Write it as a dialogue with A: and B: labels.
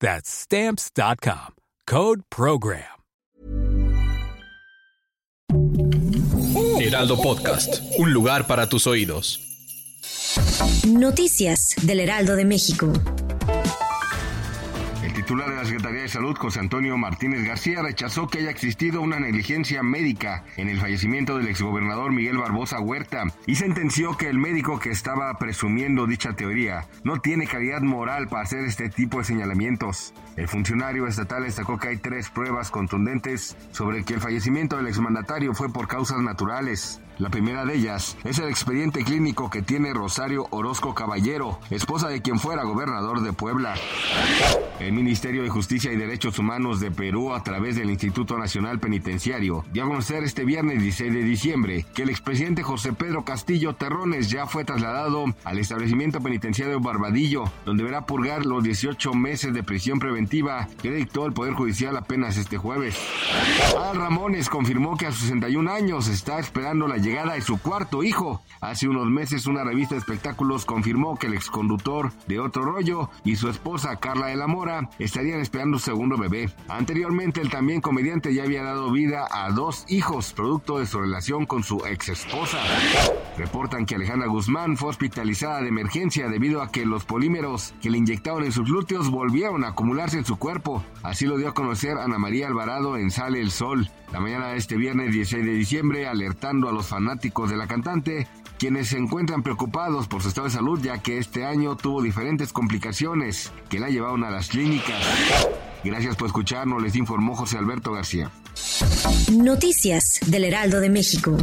A: That's stamps.com. Code program.
B: Heraldo Podcast, un lugar para tus oídos.
C: Noticias del Heraldo de México.
D: Titular de la Secretaría de Salud, José Antonio Martínez García, rechazó que haya existido una negligencia médica en el fallecimiento del exgobernador Miguel Barbosa Huerta y sentenció que el médico que estaba presumiendo dicha teoría no tiene calidad moral para hacer este tipo de señalamientos. El funcionario estatal destacó que hay tres pruebas contundentes sobre que el fallecimiento del exmandatario fue por causas naturales. La primera de ellas es el expediente clínico que tiene Rosario Orozco Caballero, esposa de quien fuera gobernador de Puebla. El Ministerio de Justicia y Derechos Humanos de Perú, a través del Instituto Nacional Penitenciario, dio a conocer este viernes 16 de diciembre que el expresidente José Pedro Castillo Terrones ya fue trasladado al establecimiento penitenciario Barbadillo, donde verá purgar los 18 meses de prisión preventiva que dictó el Poder Judicial apenas este jueves. Al Ramones confirmó que a sus 61 años está esperando la llegada de su cuarto hijo. Hace unos meses una revista de espectáculos confirmó que el exconductor de Otro Rollo y su esposa Carla de la Mora estarían esperando su segundo bebé. Anteriormente el también comediante ya había dado vida a dos hijos producto de su relación con su ex esposa. Reportan que Alejandra Guzmán fue hospitalizada de emergencia debido a que los polímeros que le inyectaron en sus glúteos volvieron a acumularse en su cuerpo. Así lo dio a conocer Ana María Alvarado en Sale el Sol. La mañana de este viernes 16 de diciembre, alertando a los fanáticos de la cantante, quienes se encuentran preocupados por su estado de salud ya que este año tuvo diferentes complicaciones que la llevaron a las clínicas. Gracias por escucharnos, les informó José Alberto García.
C: Noticias del Heraldo de México.